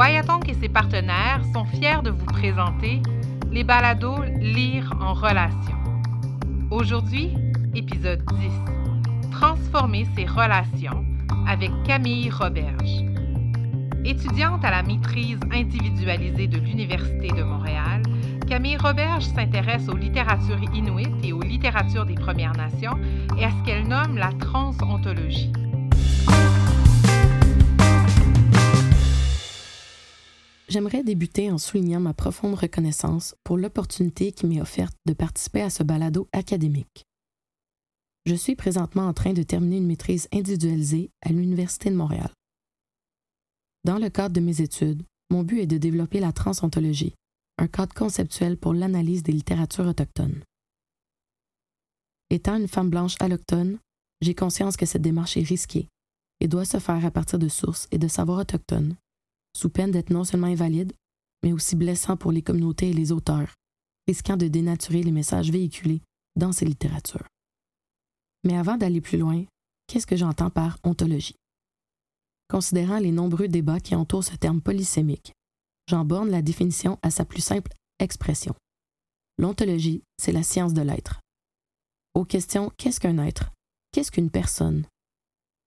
Voyatonk et ses partenaires sont fiers de vous présenter les balados Lire en relation. Aujourd'hui, épisode 10. Transformer ses relations avec Camille Roberge. Étudiante à la maîtrise individualisée de l'Université de Montréal, Camille Roberge s'intéresse aux littératures inuites et aux littératures des Premières Nations et à ce qu'elle nomme la transontologie. J'aimerais débuter en soulignant ma profonde reconnaissance pour l'opportunité qui m'est offerte de participer à ce balado académique. Je suis présentement en train de terminer une maîtrise individualisée à l'Université de Montréal. Dans le cadre de mes études, mon but est de développer la transontologie, un cadre conceptuel pour l'analyse des littératures autochtones. Étant une femme blanche alloctone, j'ai conscience que cette démarche est risquée et doit se faire à partir de sources et de savoirs autochtones sous peine d'être non seulement invalide, mais aussi blessant pour les communautés et les auteurs, risquant de dénaturer les messages véhiculés dans ces littératures. Mais avant d'aller plus loin, qu'est-ce que j'entends par ontologie? Considérant les nombreux débats qui entourent ce terme polysémique, j'en borne la définition à sa plus simple expression. L'ontologie, c'est la science de l'être. Aux questions qu'est-ce qu'un être? Qu'est-ce qu'une personne?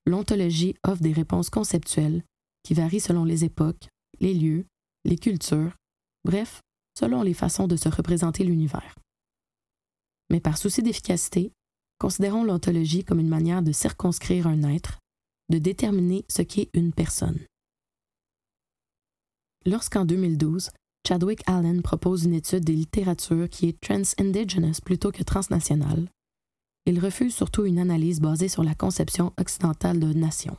L'ontologie offre des réponses conceptuelles qui varient selon les époques, les lieux, les cultures, bref, selon les façons de se représenter l'univers. Mais par souci d'efficacité, considérons l'ontologie comme une manière de circonscrire un être, de déterminer ce qu'est une personne. Lorsqu'en 2012, Chadwick Allen propose une étude des littératures qui est trans-indigenous plutôt que transnationale, il refuse surtout une analyse basée sur la conception occidentale de nation.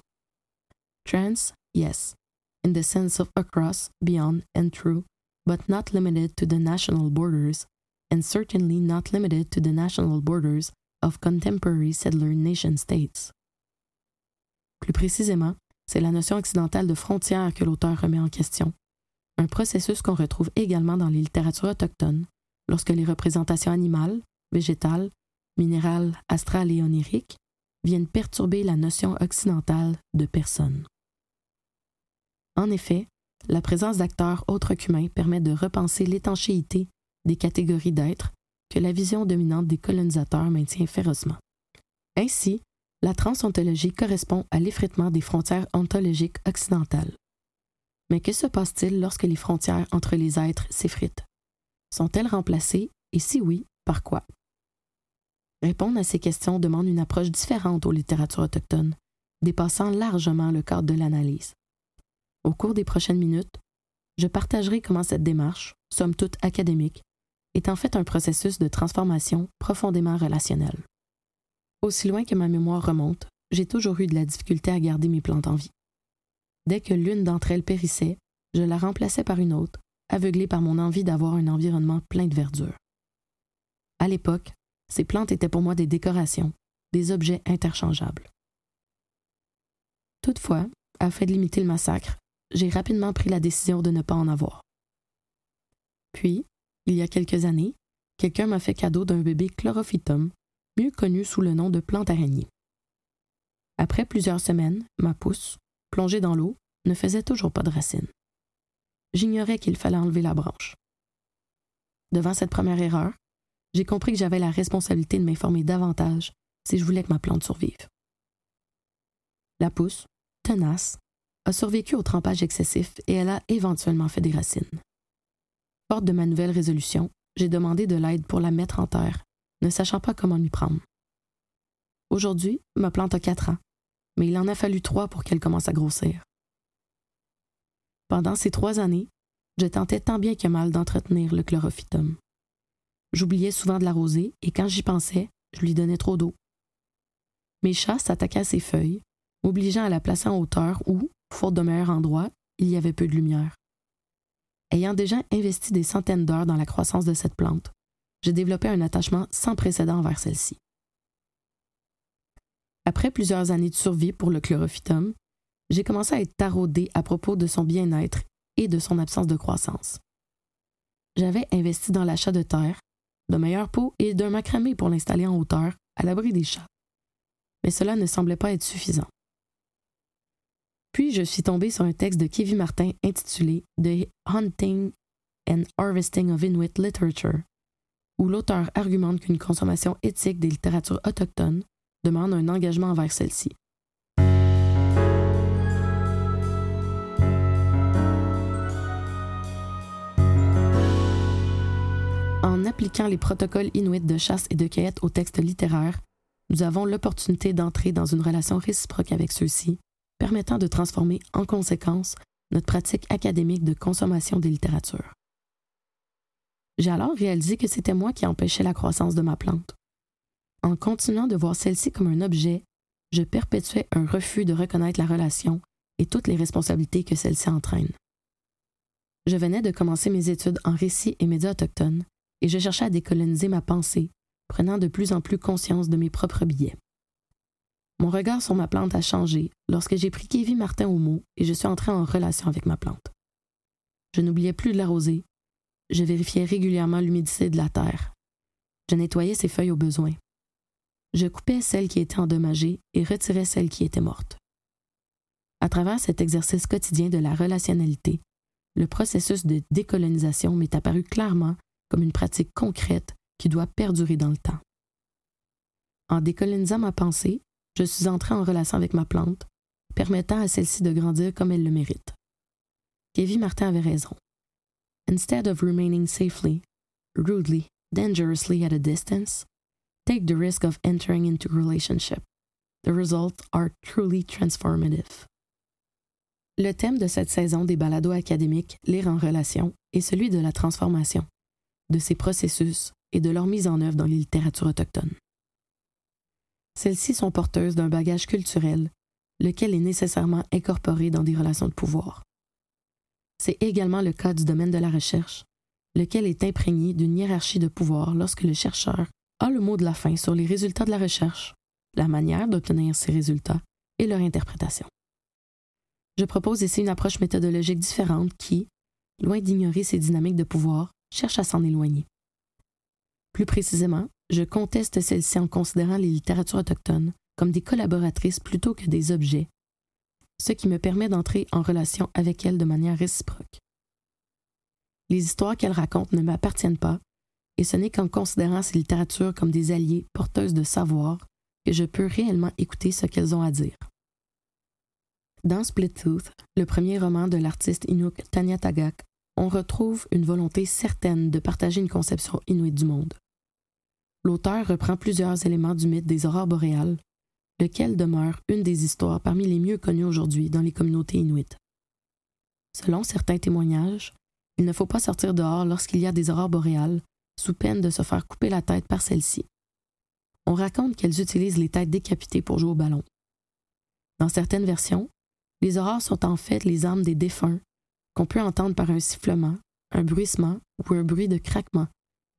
Trans Yes, in the sense of across, beyond, and through, but not limited to the national borders, and certainly not limited to the national borders of contemporary settler nation states. Plus précisément, c'est la notion occidentale de frontière que l'auteur remet en question, un processus qu'on retrouve également dans les littératures autochtones, lorsque les représentations animales, végétales, minérales, astrales et oniriques viennent perturber la notion occidentale de personne. En effet, la présence d'acteurs autres qu'humains permet de repenser l'étanchéité des catégories d'êtres que la vision dominante des colonisateurs maintient férocement. Ainsi, la transontologie correspond à l'effritement des frontières ontologiques occidentales. Mais que se passe-t-il lorsque les frontières entre les êtres s'effritent? Sont-elles remplacées? Et si oui, par quoi? Répondre à ces questions demande une approche différente aux littératures autochtones, dépassant largement le cadre de l'analyse. Au cours des prochaines minutes, je partagerai comment cette démarche, somme toute académique, est en fait un processus de transformation profondément relationnel. Aussi loin que ma mémoire remonte, j'ai toujours eu de la difficulté à garder mes plantes en vie. Dès que l'une d'entre elles périssait, je la remplaçais par une autre, aveuglée par mon envie d'avoir un environnement plein de verdure. À l'époque, ces plantes étaient pour moi des décorations, des objets interchangeables. Toutefois, afin de limiter le massacre, j'ai rapidement pris la décision de ne pas en avoir. Puis, il y a quelques années, quelqu'un m'a fait cadeau d'un bébé chlorophytum, mieux connu sous le nom de plante araignée. Après plusieurs semaines, ma pousse, plongée dans l'eau, ne faisait toujours pas de racines. J'ignorais qu'il fallait enlever la branche. Devant cette première erreur, j'ai compris que j'avais la responsabilité de m'informer davantage si je voulais que ma plante survive. La pousse, tenace, a survécu au trempage excessif et elle a éventuellement fait des racines. Forte de ma nouvelle résolution, j'ai demandé de l'aide pour la mettre en terre, ne sachant pas comment m'y prendre. Aujourd'hui, ma plante a quatre ans, mais il en a fallu trois pour qu'elle commence à grossir. Pendant ces trois années, je tentais tant bien que mal d'entretenir le chlorophytum. J'oubliais souvent de l'arroser et quand j'y pensais, je lui donnais trop d'eau. Mes chats s'attaquaient à ses feuilles, m'obligeant à la placer en hauteur où, faute de meilleur endroit, il y avait peu de lumière. Ayant déjà investi des centaines d'heures dans la croissance de cette plante, j'ai développé un attachement sans précédent envers celle-ci. Après plusieurs années de survie pour le chlorophytum, j'ai commencé à être taraudé à propos de son bien-être et de son absence de croissance. J'avais investi dans l'achat de terre, de meilleures pots et d'un macramé pour l'installer en hauteur, à l'abri des chats. Mais cela ne semblait pas être suffisant. Puis je suis tombée sur un texte de Kevin Martin intitulé The Hunting and Harvesting of Inuit Literature, où l'auteur argumente qu'une consommation éthique des littératures autochtones demande un engagement envers celles-ci. En appliquant les protocoles inuits de chasse et de cueillette aux textes littéraires, nous avons l'opportunité d'entrer dans une relation réciproque avec ceux-ci, permettant de transformer en conséquence notre pratique académique de consommation des littératures. J'ai alors réalisé que c'était moi qui empêchais la croissance de ma plante. En continuant de voir celle-ci comme un objet, je perpétuais un refus de reconnaître la relation et toutes les responsabilités que celle-ci entraîne. Je venais de commencer mes études en récits et médias autochtones et je cherchais à décoloniser ma pensée, prenant de plus en plus conscience de mes propres billets. Mon regard sur ma plante a changé lorsque j'ai pris Kevin Martin au mot et je suis entré en relation avec ma plante. Je n'oubliais plus de l'arroser, je vérifiais régulièrement l'humidité de la terre. Je nettoyais ses feuilles au besoin. Je coupais celles qui étaient endommagées et retirais celles qui étaient mortes. À travers cet exercice quotidien de la relationnalité, le processus de décolonisation m'est apparu clairement comme une pratique concrète qui doit perdurer dans le temps. En décolonisant ma pensée, je suis entré en relation avec ma plante, permettant à celle-ci de grandir comme elle le mérite. Kevin Martin avait raison. Instead of remaining safely, rudely, dangerously at a distance, take the risk of entering into relationship. The results are truly transformative. Le thème de cette saison des balados académiques Lire en relation est celui de la transformation, de ces processus et de leur mise en œuvre dans les littératures autochtones. Celles-ci sont porteuses d'un bagage culturel, lequel est nécessairement incorporé dans des relations de pouvoir. C'est également le cas du domaine de la recherche, lequel est imprégné d'une hiérarchie de pouvoir lorsque le chercheur a le mot de la fin sur les résultats de la recherche, la manière d'obtenir ces résultats et leur interprétation. Je propose ici une approche méthodologique différente qui, loin d'ignorer ces dynamiques de pouvoir, cherche à s'en éloigner. Plus précisément, je conteste celle-ci en considérant les littératures autochtones comme des collaboratrices plutôt que des objets, ce qui me permet d'entrer en relation avec elles de manière réciproque. Les histoires qu'elles racontent ne m'appartiennent pas, et ce n'est qu'en considérant ces littératures comme des alliés porteuses de savoir que je peux réellement écouter ce qu'elles ont à dire. Dans Split Tooth, le premier roman de l'artiste Inuk Tanya Tagak, on retrouve une volonté certaine de partager une conception inuite du monde l'auteur reprend plusieurs éléments du mythe des aurores boréales, lequel demeure une des histoires parmi les mieux connues aujourd'hui dans les communautés inuites. Selon certains témoignages, il ne faut pas sortir dehors lorsqu'il y a des aurores boréales, sous peine de se faire couper la tête par celles-ci. On raconte qu'elles utilisent les têtes décapitées pour jouer au ballon. Dans certaines versions, les aurores sont en fait les âmes des défunts, qu'on peut entendre par un sifflement, un bruissement ou un bruit de craquement,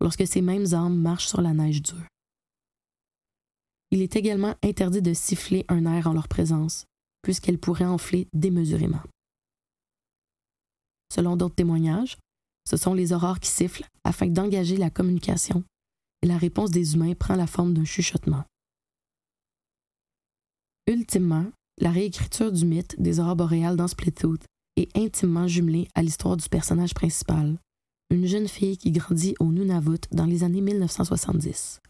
lorsque ces mêmes âmes marchent sur la neige dure. Il est également interdit de siffler un air en leur présence, puisqu'elle pourrait enfler démesurément. Selon d'autres témoignages, ce sont les aurores qui sifflent afin d'engager la communication, et la réponse des humains prend la forme d'un chuchotement. Ultimement, la réécriture du mythe des aurores boréales dans Splitooth est intimement jumelée à l'histoire du personnage principal, une jeune fille qui grandit au Nunavut dans les années 1970.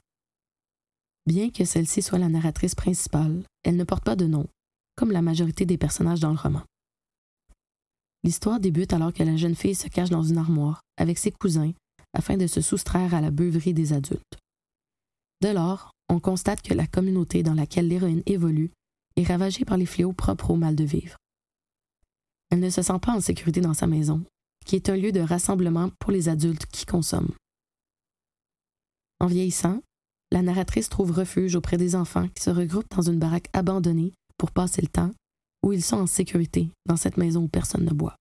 Bien que celle-ci soit la narratrice principale, elle ne porte pas de nom, comme la majorité des personnages dans le roman. L'histoire débute alors que la jeune fille se cache dans une armoire avec ses cousins afin de se soustraire à la beuverie des adultes. Dès lors, on constate que la communauté dans laquelle l'héroïne évolue est ravagée par les fléaux propres au mal de vivre. Elle ne se sent pas en sécurité dans sa maison qui est un lieu de rassemblement pour les adultes qui consomment. En vieillissant, la narratrice trouve refuge auprès des enfants qui se regroupent dans une baraque abandonnée pour passer le temps, où ils sont en sécurité dans cette maison où personne ne boit.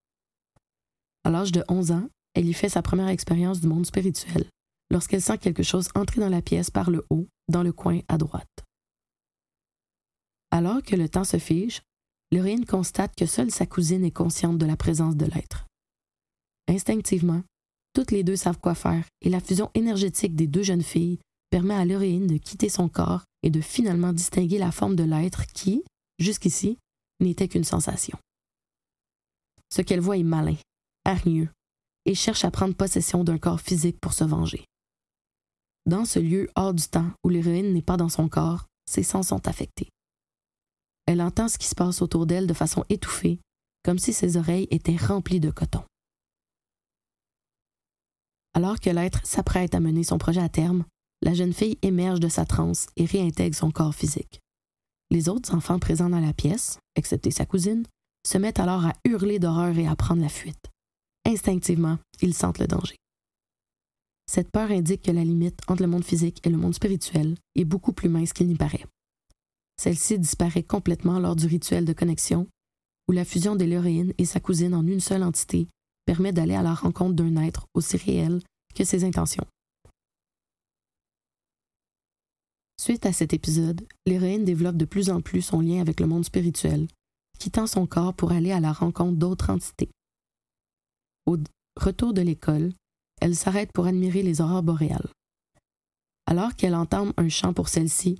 À l'âge de 11 ans, elle y fait sa première expérience du monde spirituel, lorsqu'elle sent quelque chose entrer dans la pièce par le haut, dans le coin à droite. Alors que le temps se fige, l'héroïne constate que seule sa cousine est consciente de la présence de l'être. Instinctivement, toutes les deux savent quoi faire et la fusion énergétique des deux jeunes filles permet à l'héroïne de quitter son corps et de finalement distinguer la forme de l'être qui, jusqu'ici, n'était qu'une sensation. Ce qu'elle voit est malin, hargneux, et cherche à prendre possession d'un corps physique pour se venger. Dans ce lieu hors du temps où l'héroïne n'est pas dans son corps, ses sens sont affectés. Elle entend ce qui se passe autour d'elle de façon étouffée, comme si ses oreilles étaient remplies de coton. Alors que l'être s'apprête à mener son projet à terme, la jeune fille émerge de sa transe et réintègre son corps physique. Les autres enfants présents dans la pièce, excepté sa cousine, se mettent alors à hurler d'horreur et à prendre la fuite. Instinctivement, ils sentent le danger. Cette peur indique que la limite entre le monde physique et le monde spirituel est beaucoup plus mince qu'il n'y paraît. Celle-ci disparaît complètement lors du rituel de connexion, où la fusion de et sa cousine en une seule entité permet d'aller à la rencontre d'un être aussi réel que ses intentions. Suite à cet épisode, l'héroïne développe de plus en plus son lien avec le monde spirituel, quittant son corps pour aller à la rencontre d'autres entités. Au retour de l'école, elle s'arrête pour admirer les aurores boréales. Alors qu'elle entame un chant pour celle-ci,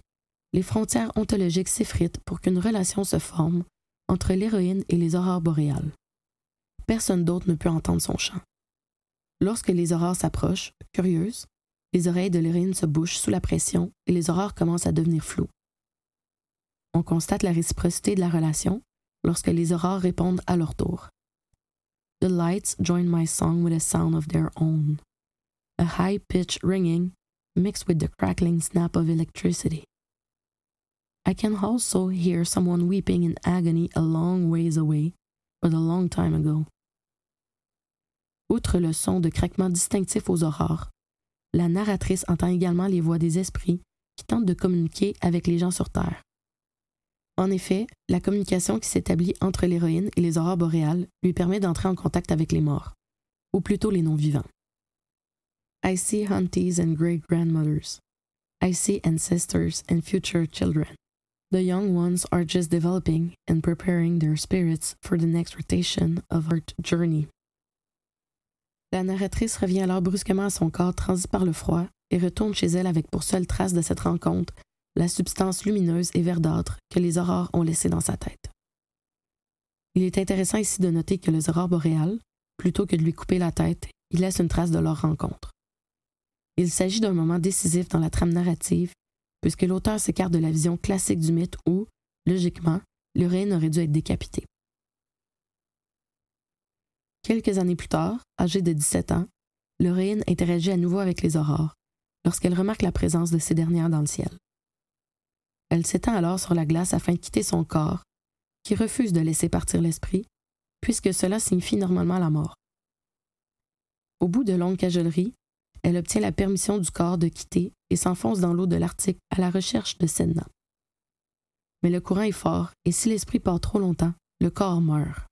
les frontières ontologiques s'effritent pour qu'une relation se forme entre l'héroïne et les aurores boréales. Personne d'autre ne peut entendre son chant. Lorsque les aurores s'approchent, curieuses, les oreilles de l'héroïne se bouchent sous la pression et les aurores commencent à devenir floues. On constate la réciprocité de la relation lorsque les aurores répondent à leur tour. The lights join my song with a sound of their own, a high pitched ringing mixed with the crackling snap of electricity. I can also hear someone weeping in agony a long ways away, but a long time ago. Outre le son de craquement distinctif aux aurores, la narratrice entend également les voix des esprits qui tentent de communiquer avec les gens sur Terre. En effet, la communication qui s'établit entre l'héroïne et les aurores boréales lui permet d'entrer en contact avec les morts, ou plutôt les non-vivants. I see aunties and great grandmothers. I see ancestors and future children. The young ones are just developing and preparing their spirits for the next rotation of our journey. La narratrice revient alors brusquement à son corps transi par le froid et retourne chez elle avec pour seule trace de cette rencontre la substance lumineuse et verdâtre que les aurores ont laissée dans sa tête. Il est intéressant ici de noter que les aurores boréales, plutôt que de lui couper la tête, ils laissent une trace de leur rencontre. Il s'agit d'un moment décisif dans la trame narrative puisque l'auteur s'écarte de la vision classique du mythe où, logiquement, l'héroïne aurait dû être décapitée. Quelques années plus tard, âgée de 17 ans, l'héroïne interagit à nouveau avec les aurores, lorsqu'elle remarque la présence de ces dernières dans le ciel. Elle s'étend alors sur la glace afin de quitter son corps, qui refuse de laisser partir l'esprit, puisque cela signifie normalement la mort. Au bout de longues cajoleries, elle obtient la permission du corps de quitter et s'enfonce dans l'eau de l'Arctique à la recherche de Senna. Mais le courant est fort et si l'esprit part trop longtemps, le corps meurt.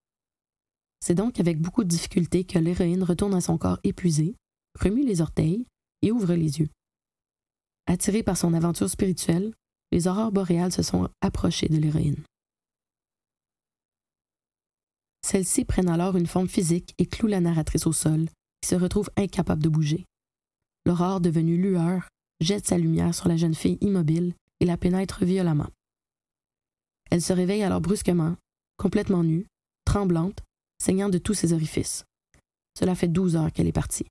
C'est donc avec beaucoup de difficulté que l'héroïne retourne à son corps épuisé, remue les orteils et ouvre les yeux. Attirée par son aventure spirituelle, les aurores boréales se sont approchées de l'héroïne. Celles-ci prennent alors une forme physique et clouent la narratrice au sol, qui se retrouve incapable de bouger. L'aurore devenue lueur jette sa lumière sur la jeune fille immobile et la pénètre violemment. Elle se réveille alors brusquement, complètement nue, tremblante, saignant de tous ses orifices. Cela fait douze heures qu'elle est partie.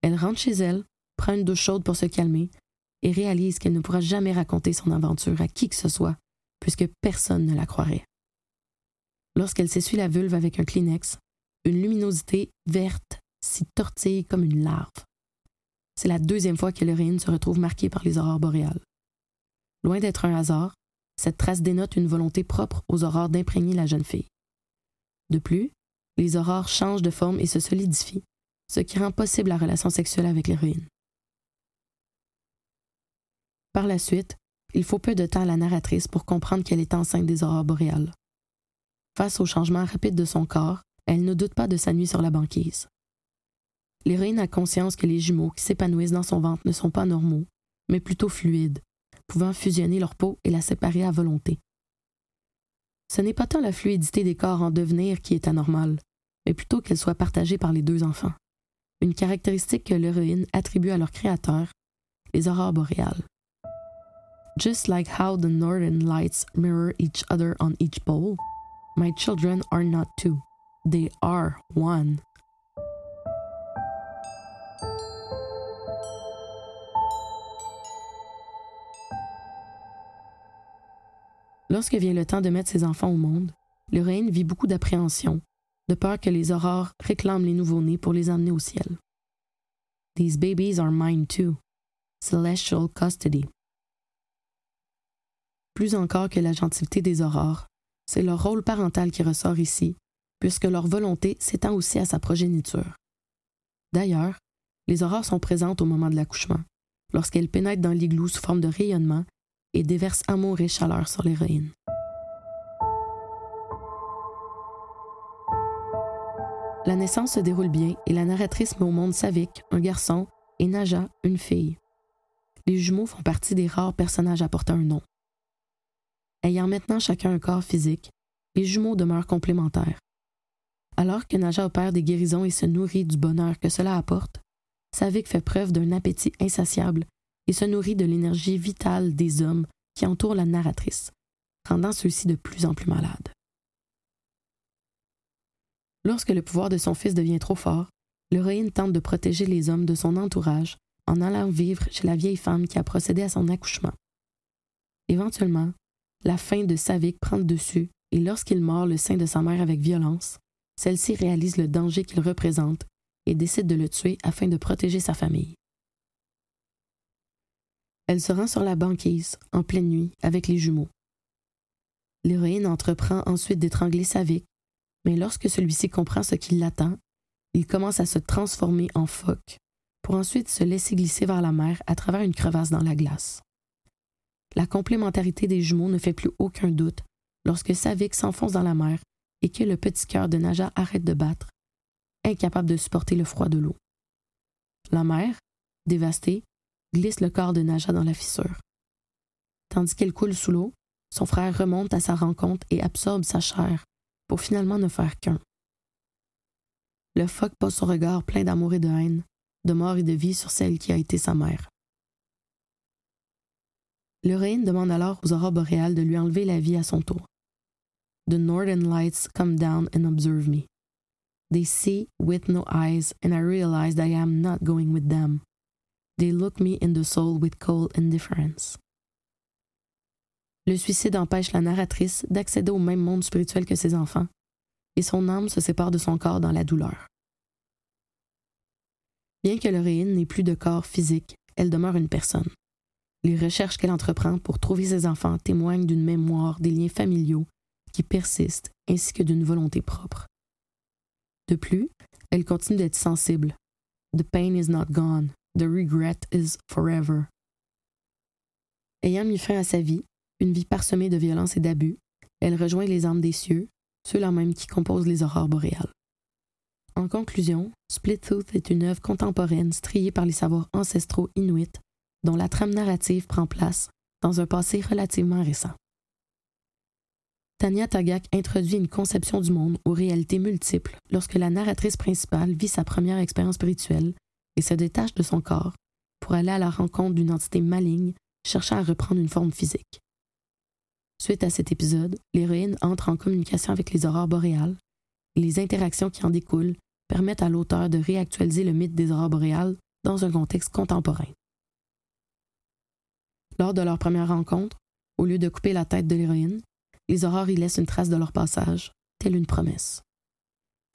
Elle rentre chez elle, prend une douche chaude pour se calmer et réalise qu'elle ne pourra jamais raconter son aventure à qui que ce soit, puisque personne ne la croirait. Lorsqu'elle s'essuie la vulve avec un Kleenex, une luminosité verte s'y tortille comme une larve. C'est la deuxième fois que l'héroïne se retrouve marquée par les aurores boréales. Loin d'être un hasard, cette trace dénote une volonté propre aux aurores d'imprégner la jeune fille. De plus, les aurores changent de forme et se solidifient, ce qui rend possible la relation sexuelle avec l'héroïne. Par la suite, il faut peu de temps à la narratrice pour comprendre qu'elle est enceinte des aurores boréales. Face au changement rapide de son corps, elle ne doute pas de sa nuit sur la banquise l'héroïne a conscience que les jumeaux qui s'épanouissent dans son ventre ne sont pas normaux, mais plutôt fluides, pouvant fusionner leur peau et la séparer à volonté. Ce n'est pas tant la fluidité des corps en devenir qui est anormale, mais plutôt qu'elle soit partagée par les deux enfants, une caractéristique que l'héroïne attribue à leur créateur, les aurores boréales. Just like how the northern lights mirror each other on each pole, my children are not two. They are one. Lorsque vient le temps de mettre ses enfants au monde, l'héroïne vit beaucoup d'appréhension, de peur que les aurores réclament les nouveau-nés pour les emmener au ciel. These babies are mine too. Celestial custody. Plus encore que la gentilité des aurores, c'est leur rôle parental qui ressort ici, puisque leur volonté s'étend aussi à sa progéniture. D'ailleurs, les aurores sont présentes au moment de l'accouchement, lorsqu'elles pénètrent dans l'igloo sous forme de rayonnement et déverse amour et chaleur sur l'héroïne. La naissance se déroule bien et la narratrice met au monde Savik, un garçon, et Naja, une fille. Les jumeaux font partie des rares personnages à porter un nom. Ayant maintenant chacun un corps physique, les jumeaux demeurent complémentaires. Alors que Naja opère des guérisons et se nourrit du bonheur que cela apporte, Savik fait preuve d'un appétit insatiable et se nourrit de l'énergie vitale des hommes qui entourent la narratrice, rendant ceux-ci de plus en plus malades. Lorsque le pouvoir de son fils devient trop fort, l'héroïne tente de protéger les hommes de son entourage en allant vivre chez la vieille femme qui a procédé à son accouchement. Éventuellement, la faim de Savik prend dessus et lorsqu'il mord le sein de sa mère avec violence, celle-ci réalise le danger qu'il représente et décide de le tuer afin de protéger sa famille. Elle se rend sur la banquise, en pleine nuit, avec les jumeaux. L'héroïne entreprend ensuite d'étrangler Savik, mais lorsque celui-ci comprend ce qui l'attend, il commence à se transformer en phoque, pour ensuite se laisser glisser vers la mer à travers une crevasse dans la glace. La complémentarité des jumeaux ne fait plus aucun doute lorsque Savik s'enfonce dans la mer et que le petit cœur de Naja arrête de battre, incapable de supporter le froid de l'eau. La mer, dévastée, glisse le corps de Naja dans la fissure. Tandis qu'elle coule sous l'eau, son frère remonte à sa rencontre et absorbe sa chair pour finalement ne faire qu'un. Le phoque pose son regard plein d'amour et de haine, de mort et de vie sur celle qui a été sa mère. L'héroïne demande alors aux aurores boréales de lui enlever la vie à son tour. The northern lights come down and observe me. They see with no eyes, and I realize that I am not going with them. They look me in the soul with cold indifference. Le suicide empêche la narratrice d'accéder au même monde spirituel que ses enfants, et son âme se sépare de son corps dans la douleur. Bien que l'héroïne n'ait plus de corps physique, elle demeure une personne. Les recherches qu'elle entreprend pour trouver ses enfants témoignent d'une mémoire des liens familiaux qui persistent ainsi que d'une volonté propre. De plus, elle continue d'être sensible. The pain is not gone, The regret is forever. Ayant mis fin à sa vie, une vie parsemée de violence et d'abus, elle rejoint les âmes des cieux, ceux-là même qui composent les aurores boréales. En conclusion, Split Tooth est une œuvre contemporaine striée par les savoirs ancestraux inuits, dont la trame narrative prend place dans un passé relativement récent. Tanya Tagak introduit une conception du monde aux réalités multiples lorsque la narratrice principale vit sa première expérience spirituelle et se détache de son corps pour aller à la rencontre d'une entité maligne cherchant à reprendre une forme physique. Suite à cet épisode, l'héroïne entre en communication avec les aurores boréales et les interactions qui en découlent permettent à l'auteur de réactualiser le mythe des aurores boréales dans un contexte contemporain. Lors de leur première rencontre, au lieu de couper la tête de l'héroïne, les aurores y laissent une trace de leur passage, telle une promesse.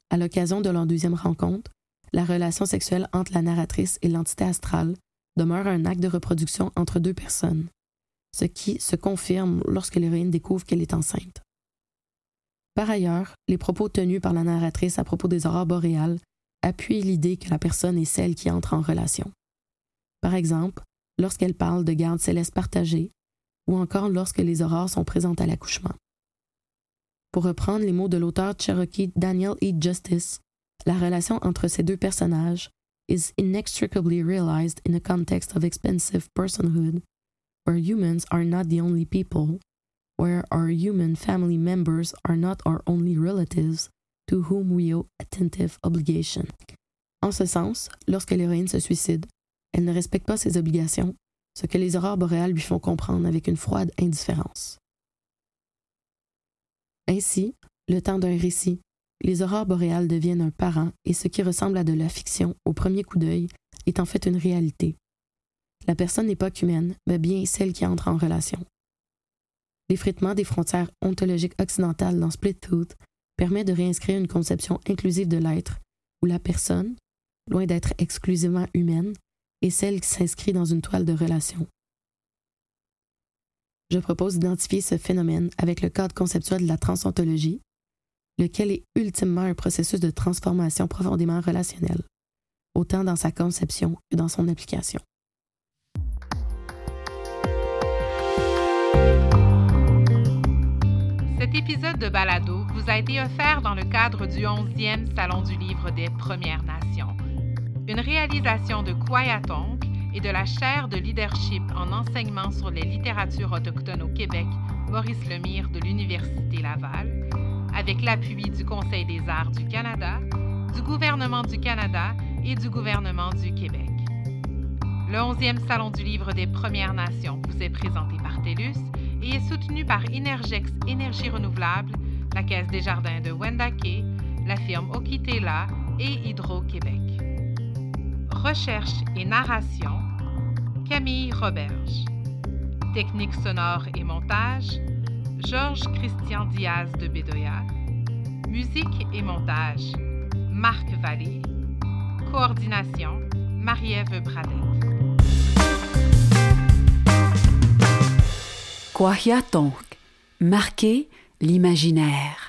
À l'occasion de leur deuxième rencontre, la relation sexuelle entre la narratrice et l'entité astrale demeure un acte de reproduction entre deux personnes, ce qui se confirme lorsque l'héroïne découvre qu'elle est enceinte. Par ailleurs, les propos tenus par la narratrice à propos des aurores boréales appuient l'idée que la personne est celle qui entre en relation. Par exemple, lorsqu'elle parle de garde céleste partagée, ou encore lorsque les aurores sont présentes à l'accouchement. Pour reprendre les mots de l'auteur cherokee Daniel E. Justice, la relation entre ces deux personnages is inextricably realized in a context of expensive personhood, where humans are not the only people, where our human family members are not our only relatives, to whom we owe attentive obligation. En ce sens, lorsque l'héroïne se suicide, elle ne respecte pas ses obligations, ce que les aurores boréales lui font comprendre avec une froide indifférence. Ainsi, le temps d'un récit, les aurores boréales deviennent un parent et ce qui ressemble à de la fiction au premier coup d'œil est en fait une réalité. La personne n'est pas qu'humaine, mais bien celle qui entre en relation. L'effritement des frontières ontologiques occidentales dans Split Tooth permet de réinscrire une conception inclusive de l'être, où la personne, loin d'être exclusivement humaine, est celle qui s'inscrit dans une toile de relation. Je propose d'identifier ce phénomène avec le cadre conceptuel de la transontologie, lequel est ultimement un processus de transformation profondément relationnel, autant dans sa conception que dans son application. Cet épisode de Balado vous a été offert dans le cadre du 11e Salon du Livre des Premières Nations, une réalisation de Kwayatong et de la chaire de leadership en enseignement sur les littératures autochtones au Québec, Maurice Lemire de l'Université Laval, avec l'appui du Conseil des arts du Canada, du gouvernement du Canada et du gouvernement du Québec. Le 11e Salon du Livre des Premières Nations vous est présenté par TELUS et est soutenu par Inergex Énergie Renouvelable, la Caisse des Jardins de Wendake, la firme Okitela et Hydro-Québec. Recherche et narration, Camille Roberge. Technique sonore et montage, Georges Christian Diaz de Bédoya. Musique et montage, Marc Vallée. Coordination, Marie-Ève Bradette. Kwahiatonk, marquer l'imaginaire.